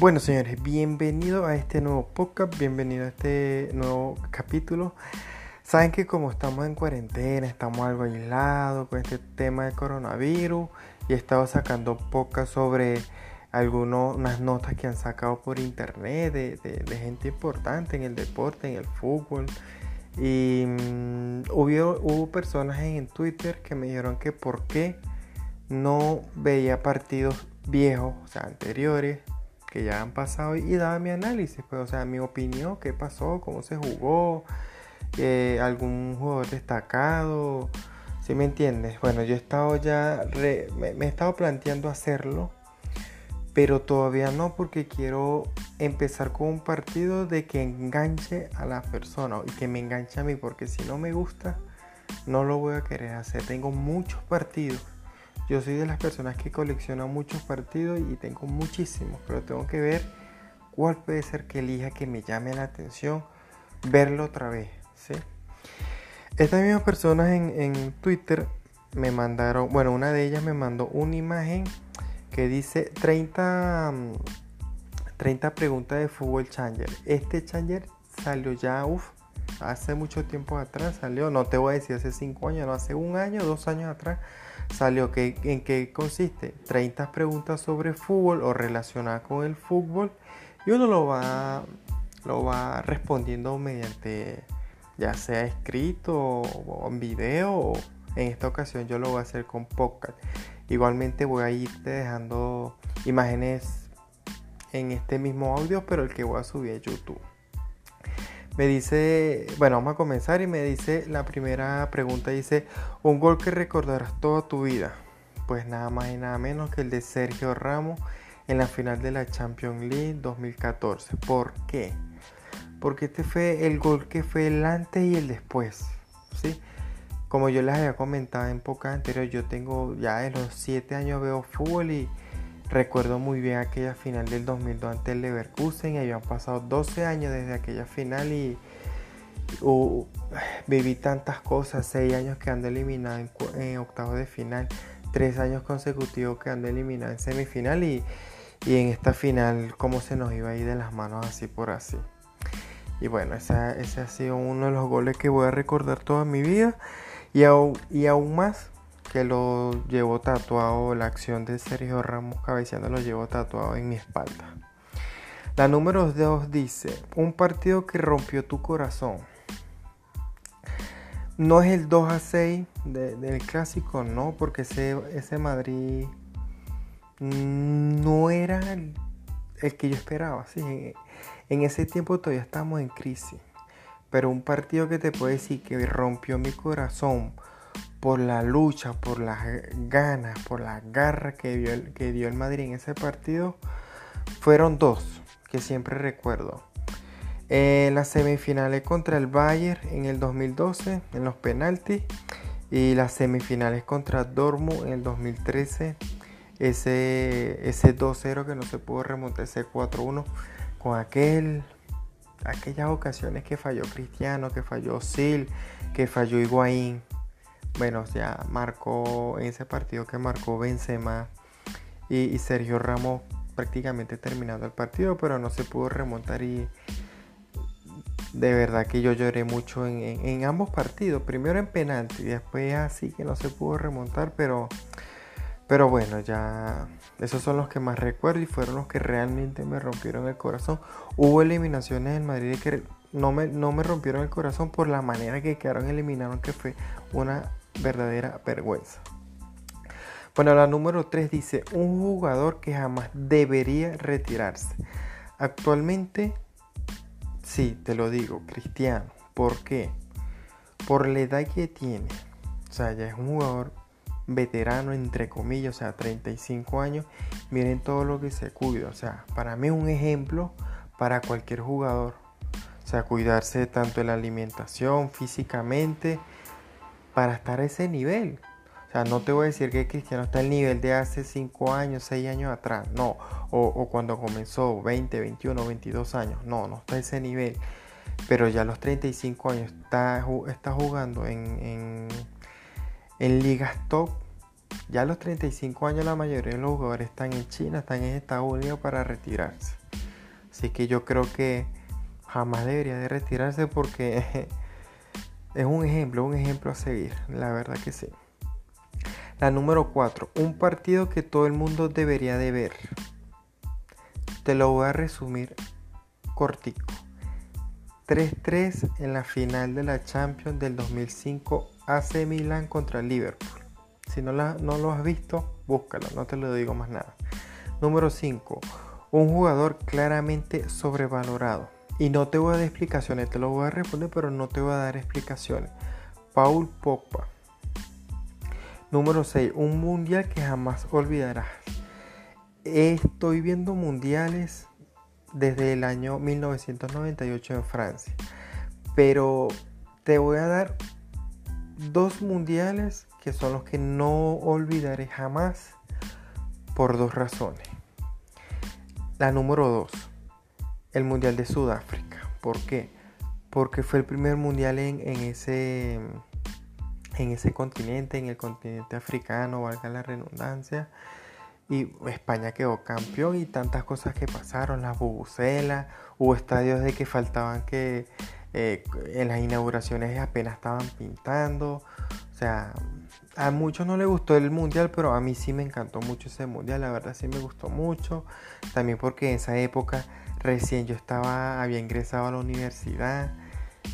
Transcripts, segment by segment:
Bueno, señores, bienvenido a este nuevo podcast, bienvenido a este nuevo capítulo. Saben que como estamos en cuarentena, estamos algo aislados con este tema de coronavirus y he estado sacando podcast sobre algunas notas que han sacado por internet de, gente importante en el deporte, en el fútbol. Y mm, hubo, hubo personas en Twitter que me dijeron que por qué no veía partidos viejos, o sea, anteriores, que ya han pasado y daba mi análisis, pues, o sea, mi opinión, qué pasó, cómo se jugó, eh, algún jugador destacado, ¿sí me entiendes? Bueno, yo he estado ya, me, he estado planteando hacerlo, pero todavía no porque quiero empezar con un partido de que enganche a la persona y que me enganche a mí, porque si no me gusta, no lo voy a querer hacer. Tengo muchos partidos yo soy de las personas que coleccionan muchos partidos y tengo muchísimos, pero tengo que ver cuál puede ser que elija que me llame la atención, verlo otra vez. ¿sí? Estas mismas personas en, Twitter me mandaron, bueno, una de ellas me mandó una imagen que dice 30, 30 mm, preguntas de fútbol changer. Este changer salió ya, uff, hace mucho tiempo atrás salió, no te voy a decir hace 5 años, no, hace un año, dos años atrás salió que, en qué consiste 30 preguntas sobre fútbol o relacionadas con el fútbol y uno lo va, lo va respondiendo mediante ya sea escrito o en video o en esta ocasión yo lo voy a hacer con podcast. Igualmente voy a irte dejando imágenes en este mismo audio pero el que voy a subir a YouTube. Me dice, bueno, vamos a comenzar y me dice, la primera pregunta dice, un gol que recordarás toda tu vida. Pues nada más y nada menos que el de Sergio Ramos en la final de la Champions League 2014. ¿Por qué? Porque este fue el gol que fue el antes y el después. ¿sí? Como yo les había comentado en pocas anteriores, yo tengo ya de los 7 años veo fútbol y Recuerdo muy bien aquella final del 2002 ante el Leverkusen habían pasado 12 años desde aquella final y viví tantas cosas, 6 años que ando eliminado en, octavos de final, 3 años consecutivos que ando eliminado en semifinal y, en esta final cómo se nos iba a ir de las manos así por así. Y bueno, ese, ha sido uno de los goles que voy a recordar toda mi vida y aún más que lo llevo tatuado, la acción de Sergio Ramos cabeceando lo llevo tatuado en mi espalda. La número 2 dice, un partido que rompió tu corazón. No es el 2 a 6 del clásico, no, porque ese, ese Madrid no era el, que yo esperaba. ¿sí? En ese tiempo todavía estamos en crisis. Pero un partido que te puede decir que rompió mi corazón por la lucha, por las ganas, por la garra que dio, el, que dio el Madrid en ese partido, fueron dos que siempre recuerdo. En las semifinales contra el Bayern en el 2012, en los penaltis, y las semifinales contra Dortmund en el 2013, ese, ese 2-0 que no se pudo remontar, ese 4-1, con aquel, aquellas ocasiones que falló Cristiano, que falló Sil, que falló Higuaín bueno, ya marcó en ese partido que marcó Benzema y, Sergio Ramos prácticamente terminando el partido, pero no se pudo remontar y de verdad que yo lloré mucho en, ambos partidos, primero en penalti y después así que no se pudo remontar, pero, pero bueno, ya esos son los que más recuerdo y fueron los que realmente me rompieron el corazón. Hubo eliminaciones en Madrid que no me, no me rompieron el corazón por la manera que quedaron eliminados, que fue una verdadera vergüenza. Bueno, la número 3 dice, un jugador que jamás debería retirarse. Actualmente, sí, te lo digo, Cristiano. ¿Por qué? Por la edad que tiene. O sea, ya es un jugador veterano, entre comillas, o sea, 35 años. Miren todo lo que se cuida. O sea, para mí es un ejemplo para cualquier jugador. O sea, cuidarse tanto de la alimentación, físicamente, para estar a ese nivel. O sea, no te voy a decir que Cristiano está al nivel de hace 5 años, 6 años atrás, no. O, cuando comenzó 20, 21, 22 años, no, no está a ese nivel. Pero ya a los 35 años está, está jugando en, en, ligas top. Ya a los 35 años la mayoría de los jugadores están en China, están en Estados Unidos para retirarse. Así que yo creo que jamás debería de retirarse porque es un ejemplo, un ejemplo a seguir, la verdad que sí. La número 4, un partido que todo el mundo debería de ver. Te lo voy a resumir cortico. 3-3 en la final de la Champions del 2005 AC Milan contra Liverpool. Si no, la, no lo has visto, búscalo, no te lo digo más nada. Número 5. Un jugador claramente sobrevalorado. Y no te voy a dar explicaciones, te lo voy a responder, pero no te voy a dar explicaciones. Paul Pogba. Número 6. Un mundial que jamás olvidarás. Estoy viendo mundiales desde el año 1998 en Francia. Pero te voy a dar dos mundiales que son los que no olvidaré jamás por dos razones. La número 2. El Mundial de Sudáfrica. ¿Por qué? Porque fue el primer mundial en, ese en ese continente, en el continente africano, valga la redundancia. Y España quedó campeón y tantas cosas que pasaron, las bubucelas, hubo estadios de que faltaban que eh, en las inauguraciones apenas estaban pintando. O sea, a muchos no les gustó el mundial, pero a mí sí me encantó mucho ese mundial, la verdad sí me gustó mucho. También porque en esa época recién yo estaba, había ingresado a la universidad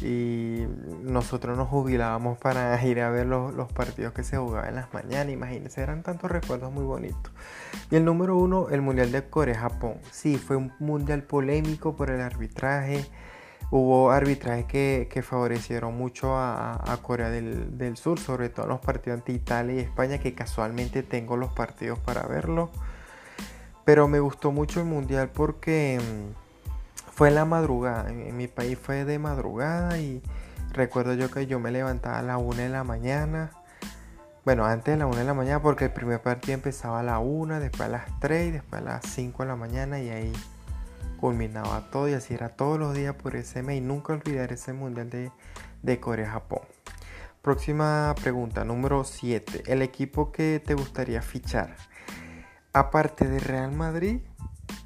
y nosotros nos jubilábamos para ir a ver los, partidos que se jugaban en las mañanas. Imagínense, eran tantos recuerdos muy bonitos. Y el número uno, el Mundial de Corea-Japón. Sí, fue un mundial polémico por el arbitraje. Hubo arbitrajes que, favorecieron mucho a, Corea del, Sur, sobre todo en los partidos ante Italia y España, que casualmente tengo los partidos para verlo. Pero me gustó mucho el mundial porque mm, fue en la madrugada, en, mi país fue de madrugada y recuerdo yo que yo me levantaba a la 1 de la mañana. Bueno, antes de la 1 de la mañana porque el primer partido empezaba a la 1, después a las 3 y después a las 5 de la mañana y ahí culminaba todo y así era todos los días por ese mes y nunca olvidar ese mundial de, de Corea-Japón. Próxima pregunta, número 7. El equipo que te gustaría fichar. Aparte de Real Madrid,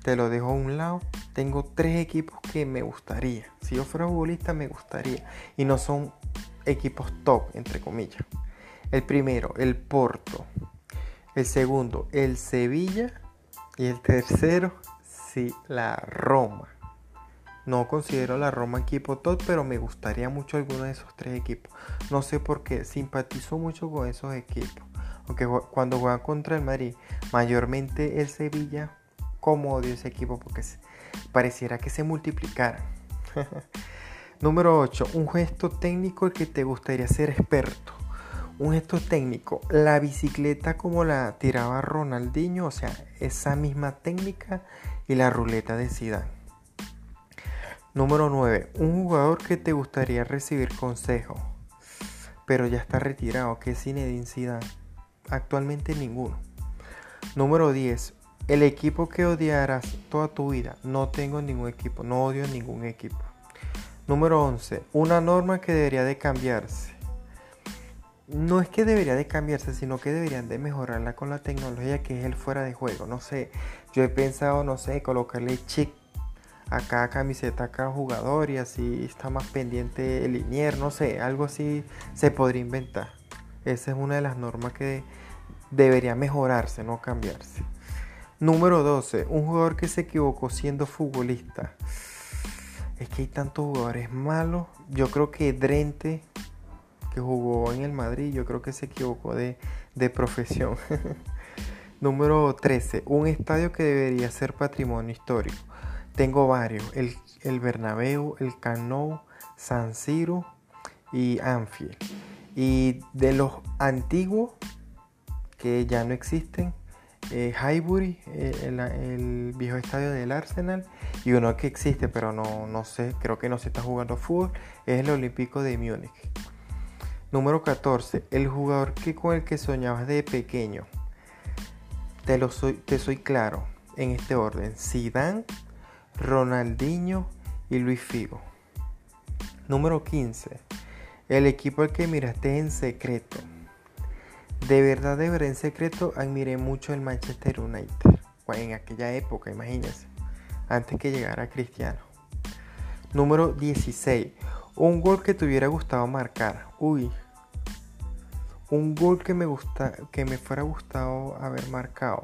te lo dejo a un lado. Tengo tres equipos que me gustaría. Si yo fuera futbolista, me gustaría. Y no son equipos top, entre comillas. El primero, el Porto. El segundo, el Sevilla. Y el tercero, la Roma. No considero la Roma equipo top, pero me gustaría mucho alguno de esos tres equipos. No sé por qué, simpatizo mucho con esos equipos. Aunque cuando juegan contra el Madrid, mayormente el Sevilla cómo odio ese equipo porque pareciera que se multiplicara. Número 8. Un gesto técnico que te gustaría ser experto. Un gesto técnico. La bicicleta como la tiraba Ronaldinho, o sea, esa misma técnica y la ruleta de Zidane. Número 9. Un jugador que te gustaría recibir consejo, pero ya está retirado, que es Zinedine Zidane. Actualmente ninguno. Número 10. El equipo que odiarás toda tu vida. No tengo ningún equipo, no odio ningún equipo. Número 11. Una norma que debería de cambiarse. No es que debería de cambiarse, sino que deberían de mejorarla con la tecnología que es el fuera de juego. No sé, yo he pensado, no sé, colocarle chip a cada camiseta a cada jugador y así está más pendiente el linier, no sé, algo así se podría inventar. Esa es una de las normas que debería mejorarse, no cambiarse. Número 12. Un jugador que se equivocó siendo futbolista. Es que hay tantos jugadores malos. Yo creo que Drente, que jugó en el Madrid, yo creo que se equivocó de, profesión. Número 13. Un estadio que debería ser patrimonio histórico. Tengo varios. El, el Bernabéu, el Cano, San Siro y Anfield. Y de los antiguos, que ya no existen, eh, Highbury, eh, el, viejo estadio del Arsenal, y uno que existe, pero no, no sé, creo que no se está jugando fútbol, es el Olímpico de Múnich. Número 14. El jugador que con el que soñabas de pequeño. Te, lo soy, te soy claro en este orden. Zidane, Ronaldinho y Luis Figo. Número 15. El equipo al que miraste en secreto. De verdad, de verdad, en secreto, admiré mucho el Manchester United. En aquella época, imagínense. antes que llegara Cristiano. Número 16. Un gol que te hubiera gustado marcar. Uy. Un gol que me gusta, que me fuera gustado haber marcado.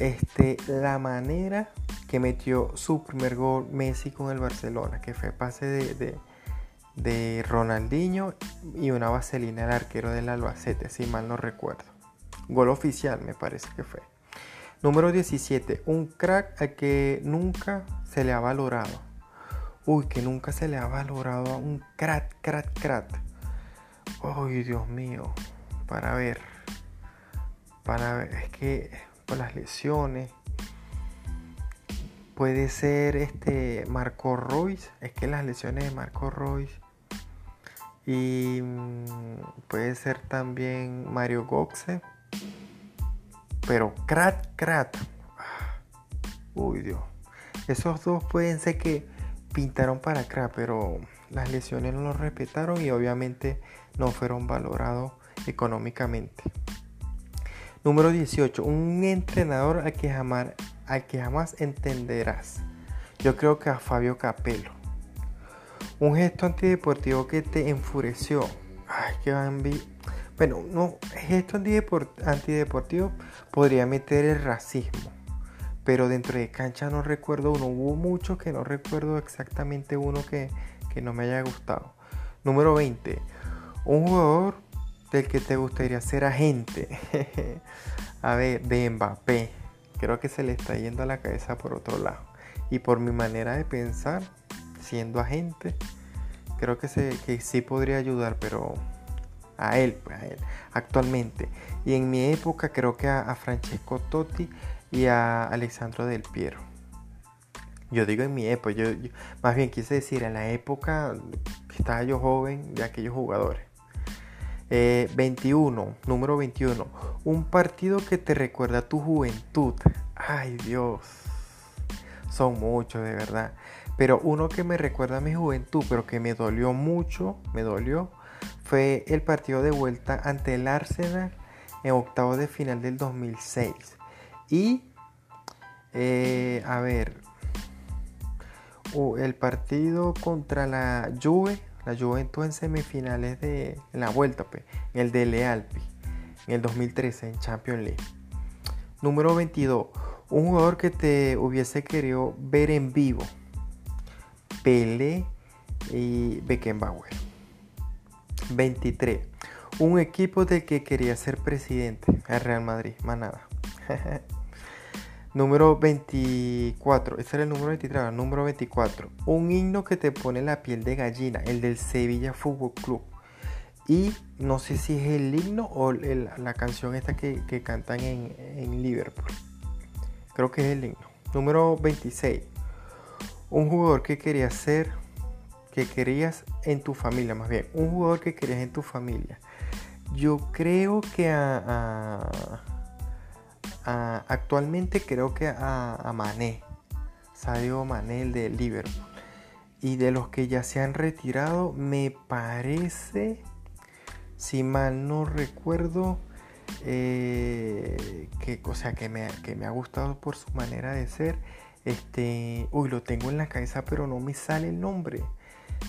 Este, la manera que metió su primer gol Messi con el Barcelona, que fue pase de, de, Ronaldinho y una vaselina el arquero del Albacete, si mal no recuerdo. Gol oficial me parece que fue. Número 17. Un crack al que nunca se le ha valorado. Uy, que nunca se le ha valorado a un crack, crack, crack. Uy, Dios mío. Para ver. Para ver. Es que por las lesiones. Puede ser este Marco Royce. Es que las lesiones de Marco Royce. Y mm, puede ser también Mario Goxe. Pero Krat Krat. Uy Dios. Esos dos pueden ser que pintaron para Krat, pero las lesiones no lo respetaron y obviamente no fueron valorados económicamente. Número 18. Un entrenador al que jamás, al que jamás entenderás. Yo creo que a Fabio Capello. Un gesto antideportivo que te enfureció. Ay, qué Bueno, no, gesto antideportivo podría meter el racismo. Pero dentro de cancha no recuerdo uno. Hubo muchos que no recuerdo exactamente uno que, que no me haya gustado. Número 20. Un jugador del que te gustaría ser agente. a ver, de Mbappé. Creo que se le está yendo a la cabeza por otro lado. Y por mi manera de pensar, siendo agente, creo que, se, que sí podría ayudar, pero a él, pues a él, actualmente. Y en mi época creo que a, Francesco Totti y a Alessandro Del Piero. Yo digo en mi época, yo, más bien quise decir en la época que estaba yo joven de aquellos jugadores. 21, eh, número 21. Un partido que te recuerda a tu juventud. Ay Dios. Son muchos, de verdad. Pero uno que me recuerda a mi juventud, pero que me dolió mucho, me dolió, fue el partido de vuelta ante el Arsenal en octavos de final del 2006. Y, eh, a ver, el partido contra la Juve la Juventus en semifinales de la vuelta, en el de Alpi, en el 2013 en Champions League. Número 22. Un jugador que te hubiese querido ver en vivo. Pelé y Beckenbauer. 23. Un equipo del que quería ser presidente. El Real Madrid. Más nada. Número 24. Este era el número 23. Número 24. Un himno que te pone la piel de gallina. El del Sevilla Fútbol Club. Y no sé si es el himno o la canción esta que, cantan en, Liverpool. Creo que es el himno. Número 26. Un jugador que querías ser. Que querías en tu familia, más bien. Un jugador que querías en tu familia. Yo creo que a actualmente creo que a, Mané, Sadio Mané, el de Liverpool. Y de los que ya se han retirado, me parece, si mal no recuerdo, eh, que, o sea, que me, que me ha gustado por su manera de ser. Este, uy, lo tengo en la cabeza, pero no me sale el nombre.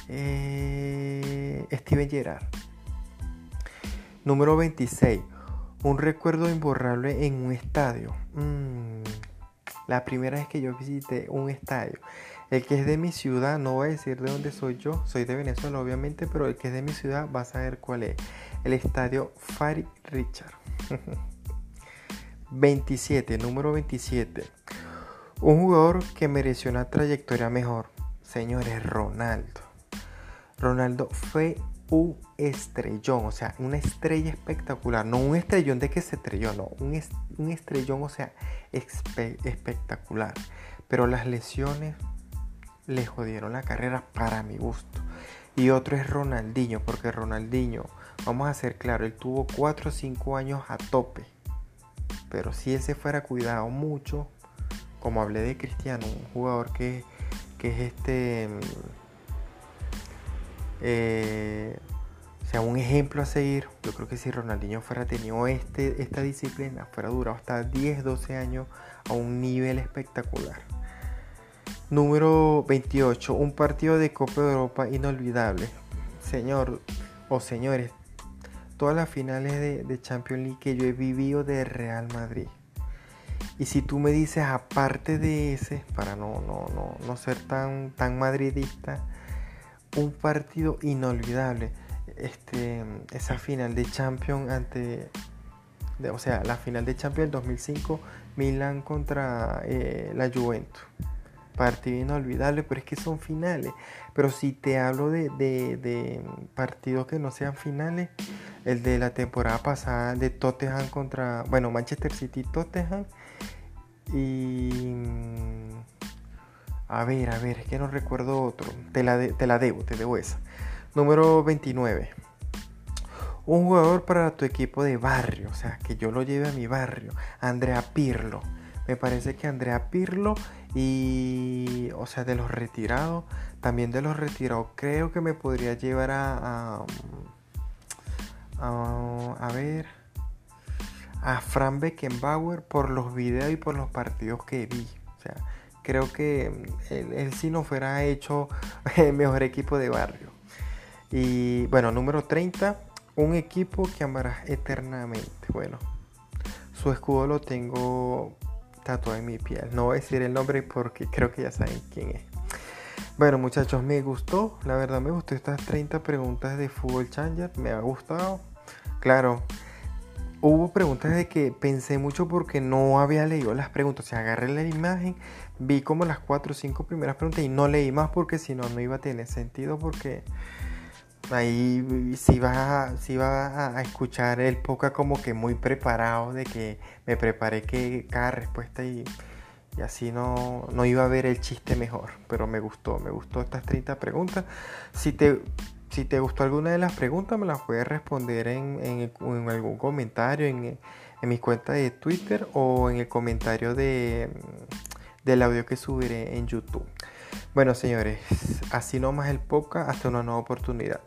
Eh, Steven Gerrard. Número 26. Un recuerdo imborrable en un estadio. Mm, la primera vez que yo visité un estadio. El que es de mi ciudad, no voy a decir de dónde soy yo, soy de Venezuela obviamente, pero el que es de mi ciudad va a saber cuál es. El estadio Fari Richard. 27, número 27. Un jugador que mereció una trayectoria mejor. Señores, Ronaldo. Ronaldo fue un estrellón, o sea, una estrella espectacular, no un estrellón de que se estrelló, no, un, un estrellón, o sea, espectacular. Pero las lesiones le jodieron la carrera para mi gusto. Y otro es Ronaldinho, porque Ronaldinho, vamos a ser claro, él tuvo 4 o 5 años a tope. Pero si él se fuera cuidado mucho, como hablé de Cristiano, un jugador que, que es este eh, sea un ejemplo a seguir. Yo creo que si Ronaldinho fuera tenido este, esta disciplina, fuera durado hasta 10, 12 años a un nivel espectacular. Número 28. Un partido de Copa de Europa inolvidable. Señor o señores, todas las finales de, de Champions League que yo he vivido de Real Madrid. Y si tú me dices, aparte de ese, para no, no, no, no ser tan, tan madridista, un partido inolvidable. Este, esa final de Champions ante. o sea, la final de Champions 2005, Milan contra eh, la Juventus. Partido inolvidable, pero es que son finales. Pero si te hablo de, de, partidos que no sean finales, el de la temporada pasada de Tottenham contra. Bueno, Manchester City Tottenham. Y. A ver, a ver, es que no recuerdo otro. Te la, te la debo, te debo esa. Número 29. Un jugador para tu equipo de barrio, o sea, que yo lo lleve a mi barrio. Andrea Pirlo. Me parece que Andrea Pirlo y, o sea, de los retirados, también de los retirados, creo que me podría llevar a, a, a, ver, a Fran Beckenbauer por los videos y por los partidos que vi. O sea, creo que él, él sí no fuera hecho el mejor equipo de barrio. Y bueno, número 30, un equipo que amarás eternamente. Bueno, su escudo lo tengo tatuado en mi piel. No voy a decir el nombre porque creo que ya saben quién es. Bueno muchachos, me gustó, la verdad me gustó estas 30 preguntas de Fútbol Changer, me ha gustado. Claro, hubo preguntas de que pensé mucho porque no había leído las preguntas. O sea, agarré la imagen, vi como las 4 o 5 primeras preguntas y no leí más porque si no, no iba a tener sentido porque ahí sí va, va a escuchar el poca como que muy preparado de que me preparé que cada respuesta y, así no, no, iba a ver el chiste mejor. Pero me gustó, me gustó estas 30 preguntas. Si te, si te gustó alguna de las preguntas, me las puedes responder en, algún comentario en, en mi cuenta de Twitter o en el comentario de, del audio que subiré en YouTube. Bueno, señores, así nomás el podcast hasta una nueva oportunidad.